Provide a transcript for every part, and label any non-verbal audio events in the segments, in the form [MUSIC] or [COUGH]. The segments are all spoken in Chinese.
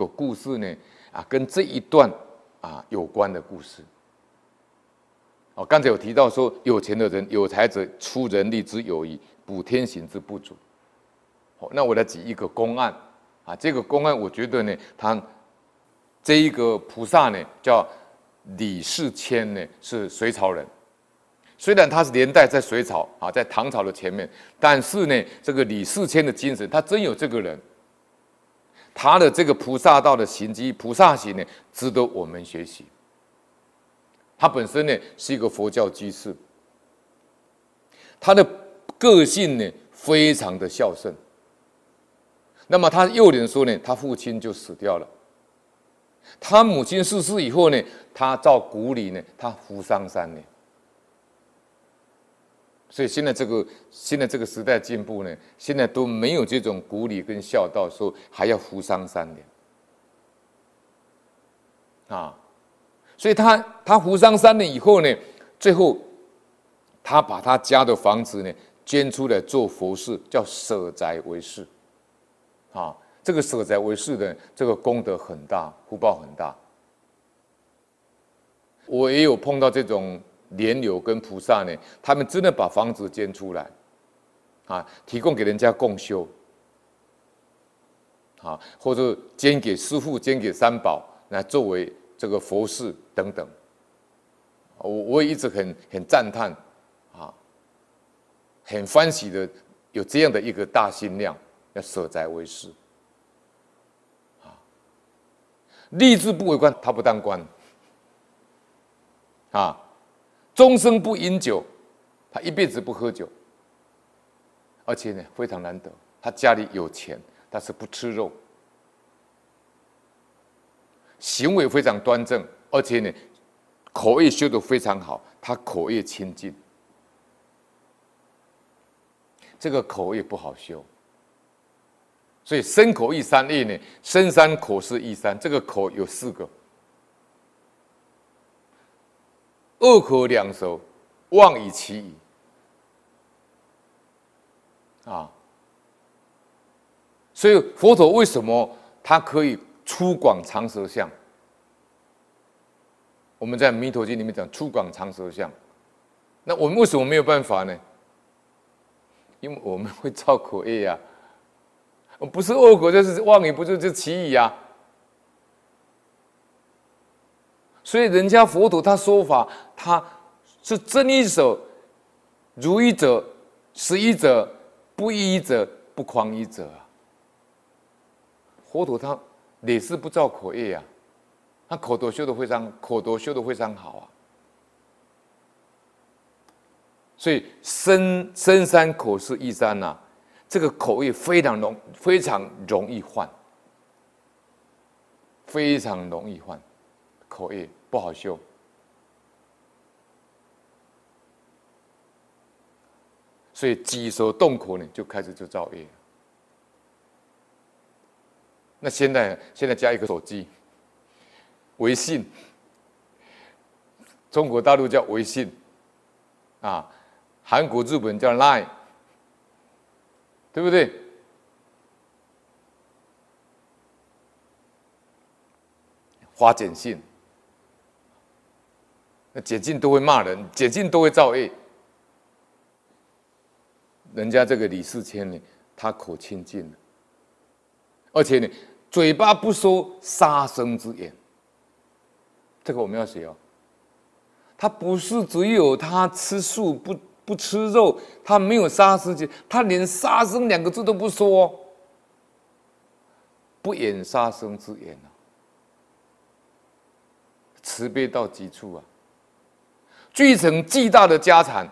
个故事呢，啊，跟这一段啊有关的故事。哦，刚才有提到说，有钱的人有才者出人力之有余，补天行之不足。哦，那我来举一个公案啊，这个公案我觉得呢，他这一个菩萨呢叫李世谦呢，是隋朝人。虽然他是年代在隋朝啊，在唐朝的前面，但是呢，这个李世谦的精神，他真有这个人，他的这个菩萨道的行迹、菩萨行呢，值得我们学习。他本身呢是一个佛教居士，他的个性呢非常的孝顺。那么他幼年的时候呢，他父亲就死掉了，他母亲逝世以后呢，他到谷里呢，他服丧三年。所以现在这个现在这个时代进步呢，现在都没有这种古礼跟孝道，说还要服丧三年啊。所以他他服丧三年以后呢，最后他把他家的房子呢捐出来做佛事，叫舍宅为寺啊。这个舍宅为寺的这个功德很大，福报很大。我也有碰到这种。莲友跟菩萨呢，他们真的把房子捐出来，啊，提供给人家共修，啊，或者捐给师父、捐给三宝，来作为这个佛事等等。我我也一直很很赞叹，啊，很欢喜的有这样的一个大心量，要舍宅为寺，啊，立志不为官，他不当官，啊。终生不饮酒，他一辈子不喝酒，而且呢非常难得，他家里有钱，但是不吃肉，行为非常端正，而且呢口业修得非常好，他口业清净。这个口业不好修，所以身口意三业呢，身三口是意三，这个口有四个。恶口两舌，妄以其意啊！所以佛陀为什么他可以粗广长舌相？我们在《弥陀经》里面讲粗广长舌相，那我们为什么没有办法呢？因为我们会造口业呀，不是恶口就是妄语，不就是其意呀？所以，人家佛陀他说法，他是真一者、如一者、实一者、不异义者、不狂一者。佛陀他也是不造口业啊，他口德修的非常，口德修的非常好啊。所以深深山口四意三呐，这个口业非常容非常容易患，非常容易患口业。不好修，所以举手动口呢，就开始就造业。那现在现在加一个手机，微信，中国大陆叫微信，啊，韩国、日本叫 Line，对不对？发简讯。那解禁都会骂人，解禁都会造业。人家这个李世谦呢，他口清净，而且呢，嘴巴不说杀生之言。这个我们要学哦。他不是只有他吃素不不吃肉，他没有杀生之，他连杀生两个字都不说，不演杀生之言啊，慈悲到极处啊。继承巨大的家产，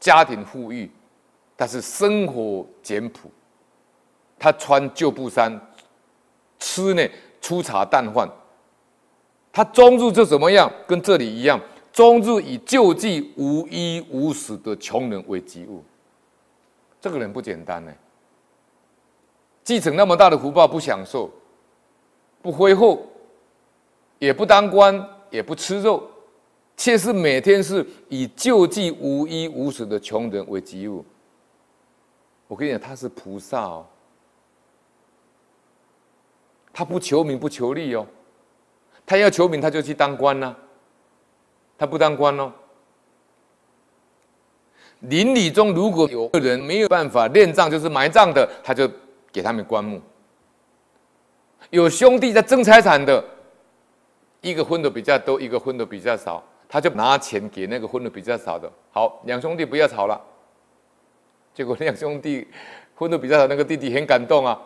家庭富裕，但是生活简朴。他穿旧布衫，吃呢粗茶淡饭。他终日就怎么样？跟这里一样，终日以救济无衣无食的穷人为己务。这个人不简单呢。继承那么大的福报，不享受，不挥霍，也不当官，也不吃肉。却是每天是以救济无衣无食的穷人为己务。我跟你讲，他是菩萨哦。他不求名不求利哦，他要求名他就去当官呐、他不当官哦。邻里中如果有个人没有办法殓葬，就是埋葬的，他就给他们棺木。有兄弟在争财产的，一个分的比较多，一个分的比较少，他就拿钱给那个分的比较少的。好，两兄弟不要吵了。结果两兄弟 [LAUGHS] 分的比较少，那个弟弟很感动啊，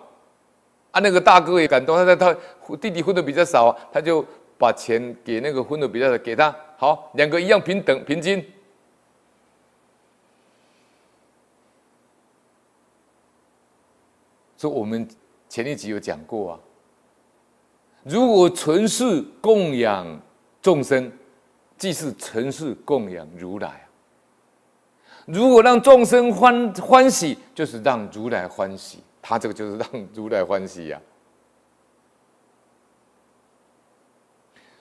啊，那个大哥也感动，他他弟弟分的比较少啊，他就把钱给那个分的比较少，给他。好，两个一样平等平均。所以我们前一集有讲过啊，如果纯是供养众生，即是纯是供养如来啊。如果让众生欢欢喜，就是让如来欢喜。他这个就是让如来欢喜呀、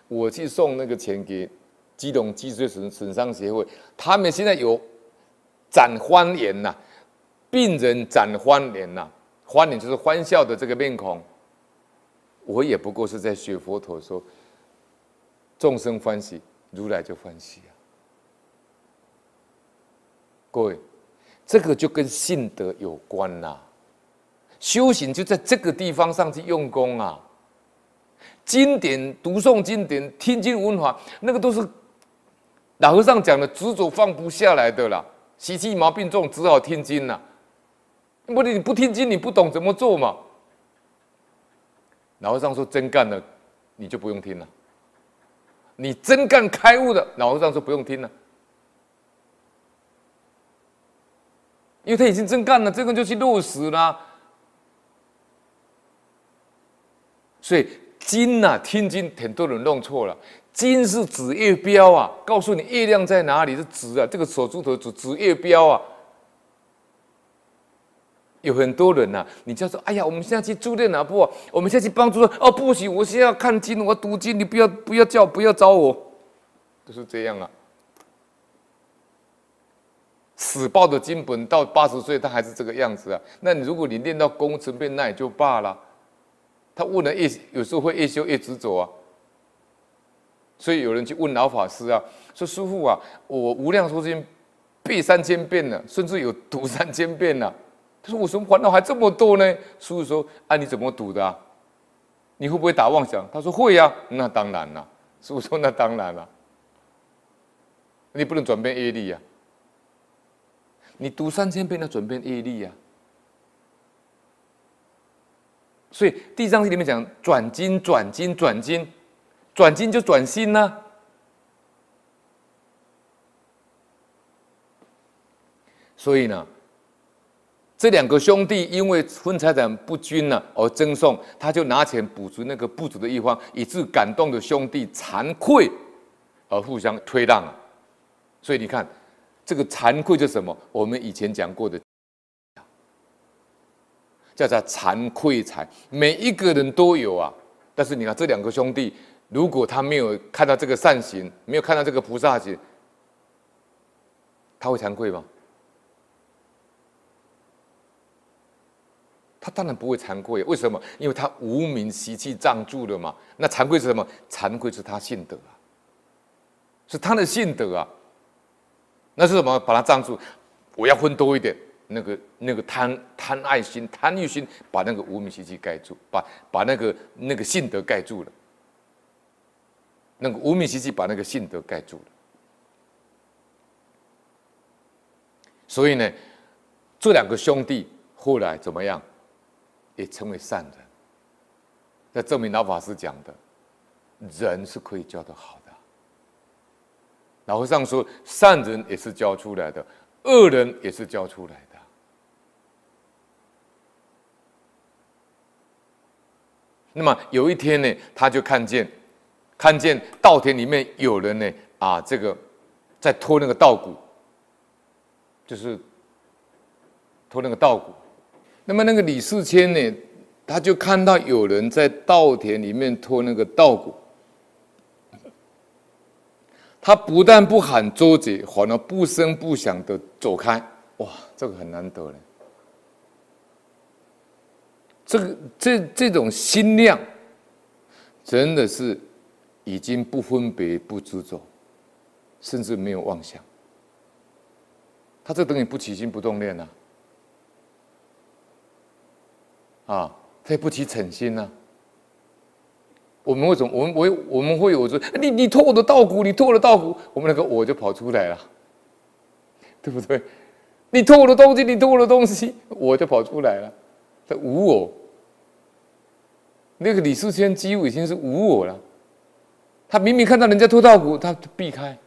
我去送那个钱给基隆脊髓损损伤协会，他们现在有展欢颜呐，病人展欢颜呐。欢脸就是欢笑的这个面孔，我也不过是在学佛陀说，众生欢喜，如来就欢喜啊。各位，这个就跟信德有关呐、修行就在这个地方上去用功啊。经典读诵经典，听经闻法，那个都是老和尚讲的执着放不下来的啦，习气毛病重，只好听经呐、啊。不，你不听经，你不懂怎么做嘛。老和尚说真干了，你就不用听了。你真干开悟的，老和尚说不用听了，因为他已经真干了，这个就去落实了。所以经呐、啊，听经很多人弄错了，经是指业标啊，告诉你月亮在哪里是指啊，这个手指头指指业标啊。有很多人呐、啊，你叫做哎呀，我们现在去助念哪部啊？我们现在去帮助哦，不行，我现在要看经，我要读经，你不要不要叫，不要找我，都是这样啊。死抱的经本到八十岁，他还是这个样子啊。那你如果你练到功成变那也就罢了。他问了越有时候会越修越执着啊。所以有人去问老法师啊，说师傅啊，我无量寿经背三千遍了，甚至有读三千遍了。他说：“我什么烦恼还这么多呢？”师父说：“啊，你怎么读的啊？你会不会打妄想？”他说：“会呀。”那当然了。师父说：“那当然了。你不能转变业力呀。你读三千遍，那转变业力呀。所以《地藏经》里面讲转经、转经、转经，转经就转心呐。所以呢。这两个兄弟因为分财产不均了而争讼，他就拿钱补足那个不足的一方，以致感动的兄弟惭愧而互相推让啊。所以你看，这个惭愧是什么？我们以前讲过的，叫做惭愧财，每一个人都有啊。但是你看这两个兄弟，如果他没有看到这个善行，没有看到这个菩萨行，他会惭愧吗？他当然不会惭愧，为什么？因为他无名习气障住了嘛。那惭愧是什么？惭愧是他信德啊，是他的信德啊。那是什么？把他障住，我要分多一点。那个那个贪贪爱心、贪欲心，把那个无名习气盖住，把把那个那个信德盖住了。那个无名习气把那个信德盖住了。所以呢，这两个兄弟后来怎么样？也成为善人，这证明老法师讲的，人是可以教得好的。老和尚说，善人也是教出来的，恶人也是教出来的。那么有一天呢，他就看见，看见稻田里面有人呢，啊，这个在拖那个稻谷，就是拖那个稻谷。那么那个李世谦呢，他就看到有人在稻田里面拖那个稻谷，他不但不喊周劫，反而不声不响的走开。哇，这个很难得嘞。这个这这种心量真的是已经不分别、不执着，甚至没有妄想。他这等于不起心不动念呐，啊，啊他也不起诚心呐。我们为什么？我们我我们会有说，你你偷我的稻谷，你偷我的稻谷，我们那个我就跑出来了，对不对？你偷我的东西，你偷我的东西，我就跑出来了。这无我，那个李世谦几乎已经是无我了。他明明看到人家偷稻谷，他避开。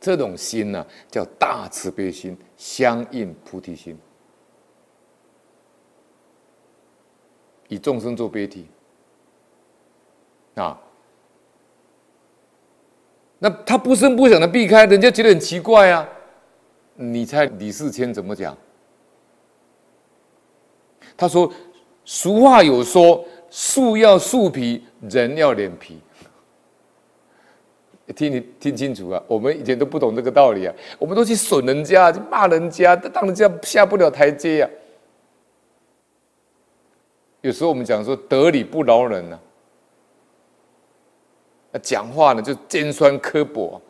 这种心呢、叫大慈悲心，相应菩提心，以众生做悲体啊。那他不声不响的避开，人家觉得很奇怪啊。你猜李世谦怎么讲？他说：“俗话有说，树要树皮，人要脸皮。”听你听清楚啊！我们以前都不懂这个道理啊，我们都去损人家，去骂人家，当人家下不了台阶呀、啊。有时候我们讲说得理不饶人呐、啊，那讲话呢就尖酸刻薄。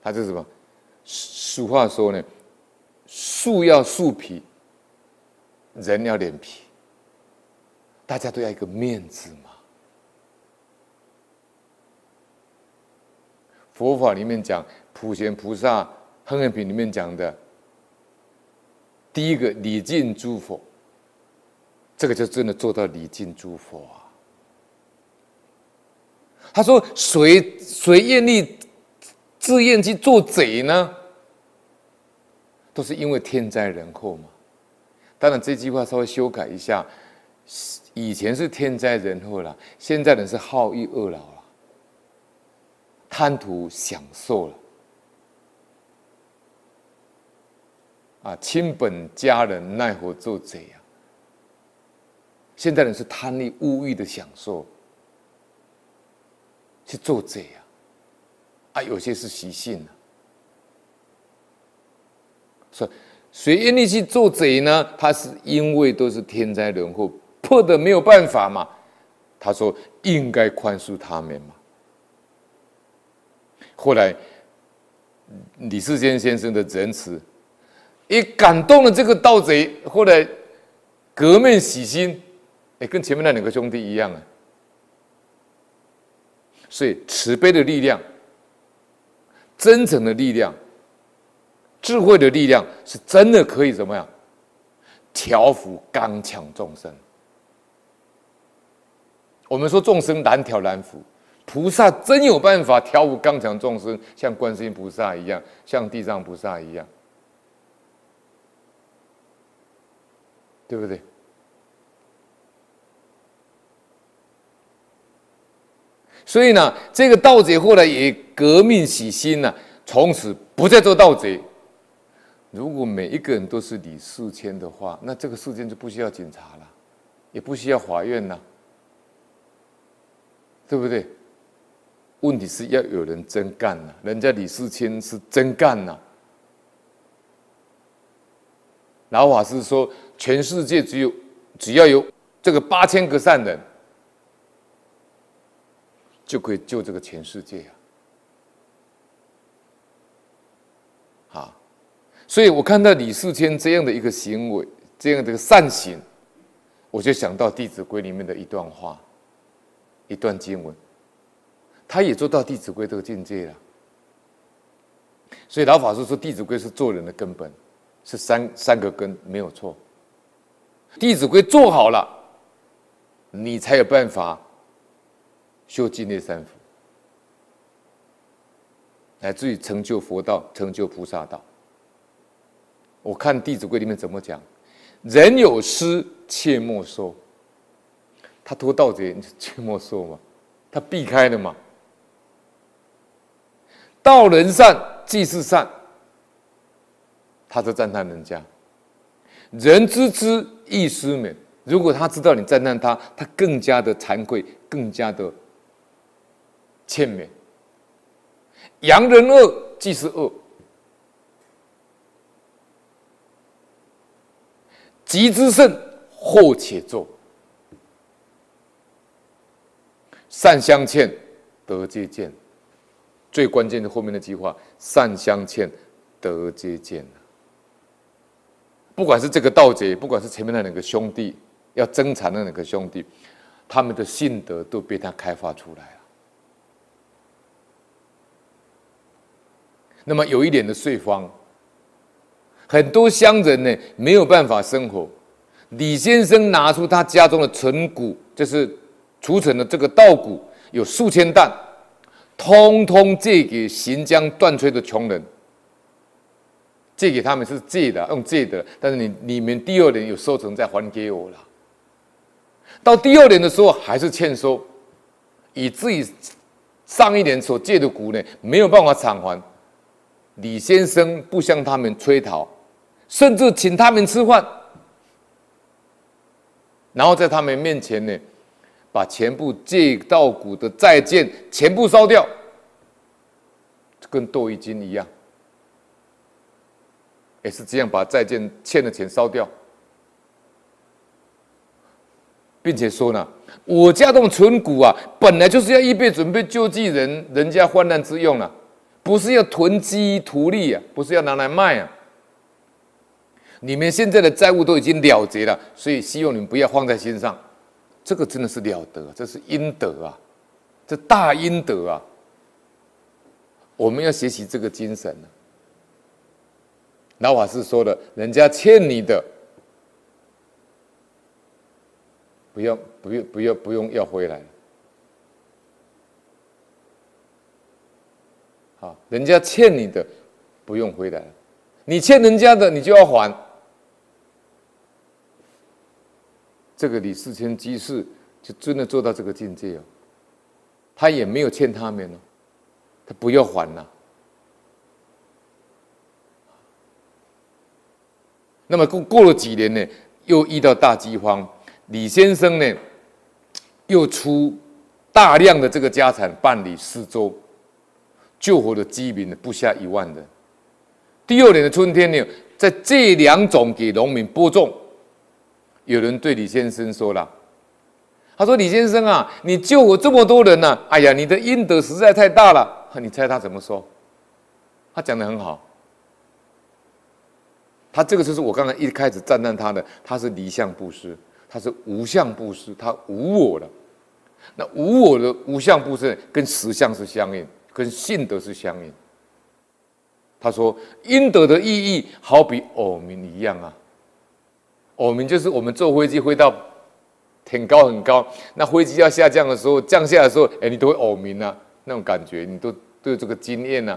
他这是什么？俗话说呢，树要树皮，人要脸皮，大家都要一个面子嘛。佛法里面讲普贤菩萨《行愿品》里面讲的，第一个礼敬诸佛，这个就真的做到礼敬诸佛啊。他说：“谁谁愿意自愿去做贼呢？都是因为天灾人祸嘛。当然这句话稍微修改一下，以前是天灾人祸了，现在人是好逸恶劳了。”贪图享受了啊！亲本家人奈何做贼呀？现在人是贪利物欲的享受，去做贼呀！啊，有些是习性啊。所以，谁愿意去做贼呢？他是因为都是天灾人祸，迫得没有办法嘛。他说应该宽恕他们嘛。后来，李世坚先生的仁慈，也感动了这个盗贼。后来革面洗心，也，跟前面那两个兄弟一样啊。所以慈悲的力量、真诚的力量、智慧的力量，是真的可以怎么样？调伏刚强众生。我们说众生难调难伏。菩萨真有办法调伏刚强众生，像观世音菩萨一样，像地藏菩萨一样，对不对？所以呢，这个盗贼后来也革命洗心了，从此不再做盗贼。如果每一个人都是李世谦的话，那这个世界就不需要警察了，也不需要法院了，对不对？问题是要有人真干呐，人家李世谦是真干呐。老法师说，全世界只有只要有这个八千个善人，就可以救这个全世界啊！好，所以我看到李世谦这样的一个行为，这样的一个善行，我就想到《弟子规》里面的一段话，一段经文。他也做到《弟子规》这个境界了，所以老法师说，《弟子规》是做人的根本，是三三个根，没有错。《弟子规》做好了，你才有办法修净业三福，乃至于成就佛道，成就菩萨道。我看《弟子规》里面怎么讲：“人有失，切莫收。”他脱盗贼，你切莫收嘛，他避开了嘛。道人善，即是善。他就赞叹人家。人知之，亦思勉。如果他知道你赞叹他，他更加的惭愧，更加的欠勉。扬人恶，即是恶。急之甚，祸且作。善相劝，德皆见。最关键的后面那句话：善相劝，德皆见。不管是这个盗贼，不管是前面那两个兄弟要争产的那两个兄弟，他们的性德都被他开发出来了。那么有一点的税方，很多乡人呢没有办法生活。李先生拿出他家中的存谷，就是储存的这个稻谷，有数千担，通通借给行将断炊的穷人。借给他们是借的，用借的，但是你你们第二年有收成再还给我了。到第二年的时候还是欠收，以至于上一年所借的谷呢没有办法偿还。李先生不向他们催讨，甚至请他们吃饭，然后在他们面前呢，把全部借稻谷的债券全部烧掉，跟窦玉金一样，也是这样把债券欠的钱烧掉，并且说呢，我家中存股啊，本来就是要预备准备救济人人家患难之用了。不是要囤积图利啊，不是要拿来卖啊。你们现在的债务都已经了结了，所以希望你们不要放在心上。这个真的是了得，这是阴德啊，这大阴德啊。我们要学习这个精神啊。老法师说的，人家欠你的，不要不用不要不用要回来。好，人家欠你的，不用回来；你欠人家的，你就要还。这个李世谦居士就真的做到这个境界哦，他也没有欠他们哦，他不要还了。那么过过了几年呢，又遇到大饥荒，李先生呢，又出大量的这个家产办理施粥。救活的饥民不下一万人。第二年的春天呢，在这两种给农民播种。有人对李先生说了：“他说李先生啊，你救我这么多人呢、哎呀，你的阴德实在太大了。”你猜他怎么说？他讲的很好。他这个就是我刚才一开始赞叹他的，他是离相布施，他是无相布施，他无我的。那无我的无相布施跟实相是相应。跟信德是相应。他说：“阴德的意义好比偶鸣一样啊，偶鸣就是我们坐飞机飞到很高很高，那飞机要下降的时候，降下来的时候，哎，你都会偶鸣啊，那种感觉，你都都有这个经验啊。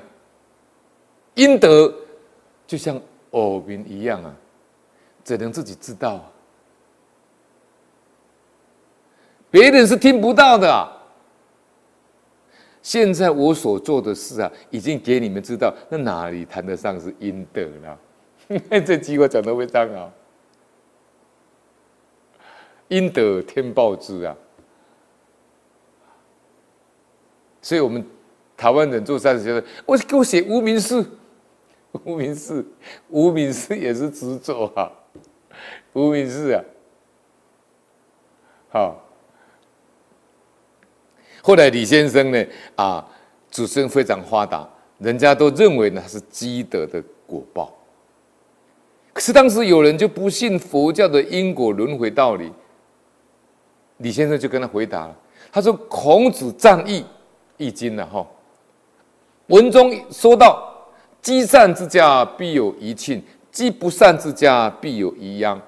阴德就像偶鸣一样啊，只能自己知道，别人是听不到的啊。”现在我所做的事啊，已经给你们知道，那哪里谈得上是阴德了？[LAUGHS] 这句话讲得非常好，阴德天报之啊！所以，我们台湾人做善事，觉得我给我写无名氏，无名氏，无名氏也是执着啊，无名氏啊，好。后来李先生呢，啊，子孙非常发达，人家都认为呢是积德的果报。可是当时有人就不信佛教的因果轮回道理，李先生就跟他回答了，他说：“孔子赞易，易经了哈，文中说到，积善之家必有余庆，积不善之家必有余殃。”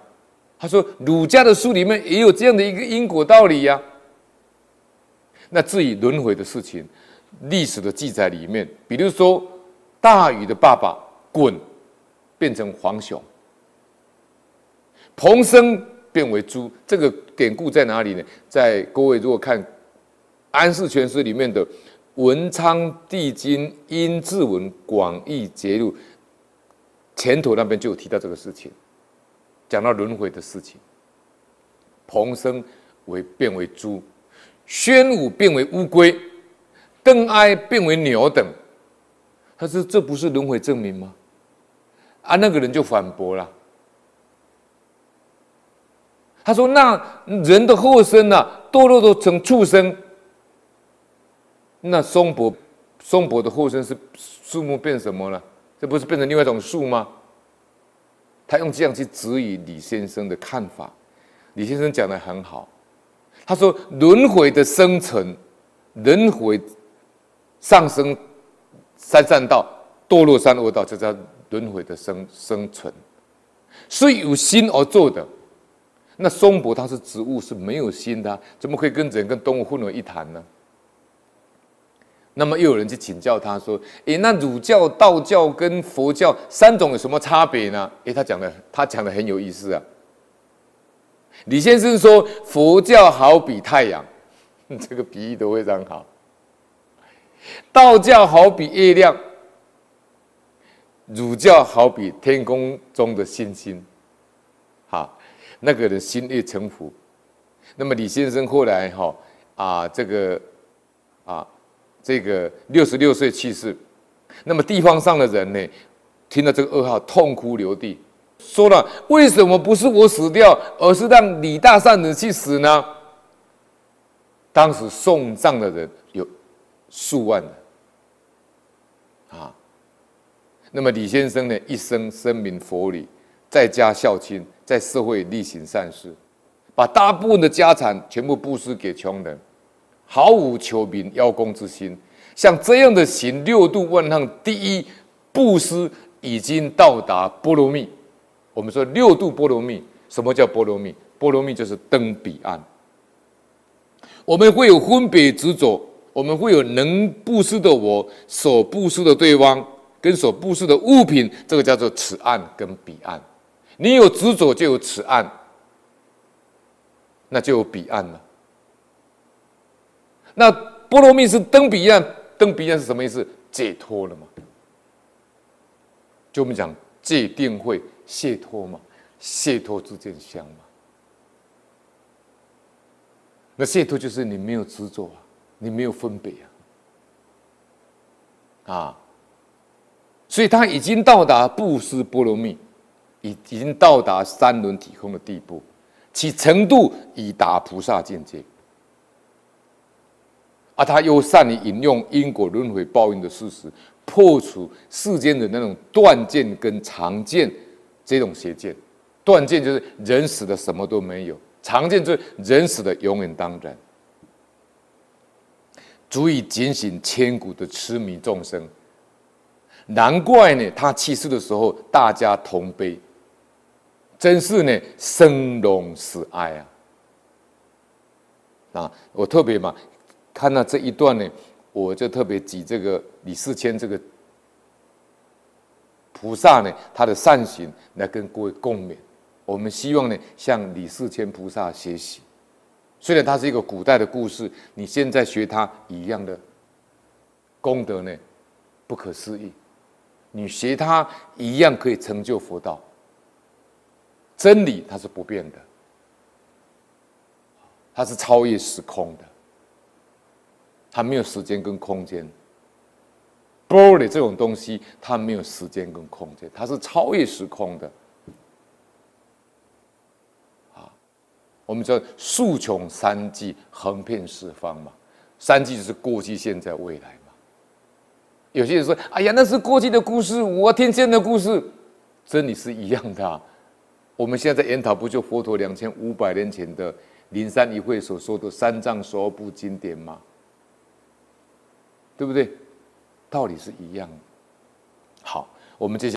他说儒家的书里面也有这样的一个因果道理呀、那至于轮回的事情，历史的记载里面，比如说大禹的爸爸鲧变成黄熊，彭生变为猪，这个典故在哪里呢？在各位如果看《安世全书》里面的《文昌帝君阴騭文广义节录》前头那边就有提到这个事情，讲到轮回的事情，彭生为变为猪。宣武变为乌龟，邓艾变为牛等，他说：“这不是轮回证明吗？”啊，那个人就反驳了。他说：“那人的后生呢、啊？堕落都成畜生，那松柏，松柏的后身是树木变什么了？这不是变成另外一种树吗？他用这样去质疑李先生的看法。李先生讲的很好，他说轮回的生成，轮回上升三善道，堕落三恶道，这叫轮回的生生存，是有心而做的。那松柏它是植物，是没有心的，怎么可以跟人跟动物混为一谈呢？那么又有人去请教他说：“诶，那儒教、道教跟佛教三种有什么差别呢？”诶，他讲的他讲的很有意思啊。李先生说：“佛教好比太阳，[LAUGHS] 这个比喻都非常好。道教好比月亮，儒教好比天空中的星星。好，那个人心悦诚服。那么李先生后来哈啊，这个啊。”这个六十六岁去世，那么地方上的人呢，听到这个噩耗，痛哭流涕，说了：为什么不是我死掉，而是让李大善人去死呢？当时送葬的人有数万人，啊，那么李先生呢，一生深明佛理，在家孝亲，在社会力行善事，把大部分的家产全部布施给穷人。毫无求名邀功之心，像这样的行六度万行第一布施，已经到达波罗蜜。我们说六度波罗蜜，什么叫波罗蜜？波罗蜜就是登彼岸。我们会有分别执着，我们会有能布施的我，所布施的对方跟所布施的物品，这个叫做此岸跟彼岸。你有执着，就有此岸，那就有彼岸了。那波罗蜜是登彼岸，登彼岸是什么意思？解脱了嘛？就我们讲戒定慧解脱嘛，解脱之见相嘛。那解脱就是你没有执着啊，你没有分别啊，啊，所以他已经到达布施波罗蜜，已已经到达三轮体空的地步，其程度已达菩萨境界。啊，他又善于引用因果轮回报应的事实，破除世间的那种断见跟常见这种邪见。断见就是人死的什么都没有，常见就是人死的永远当然，足以警醒千古的痴迷众生。难怪呢，他去世的时候大家同悲，真是呢生龙死哀啊！啊，我特别嘛。看到这一段呢，我就特别举这个李世谦这个菩萨呢，他的善行来跟各位共勉。我们希望呢，向李世谦菩萨学习。虽然他是一个古代的故事，你现在学他一样的功德呢，不可思议。你学他一样可以成就佛道。真理它是不变的，它是超越时空的。它没有时间跟空间，玻璃这种东西，它没有时间跟空间，它是超越时空的。啊，我们叫竖穷三际，横遍四方嘛。三际就是过去、现在、未来嘛。有些人说：“哎呀，那是过去的故事，我听见的故事，真理是一样的。”我们现在在研讨，不就佛陀两千五百年前的灵山一会所说的三藏十二部经典吗？对不对？道理是一样的。好，我们接下。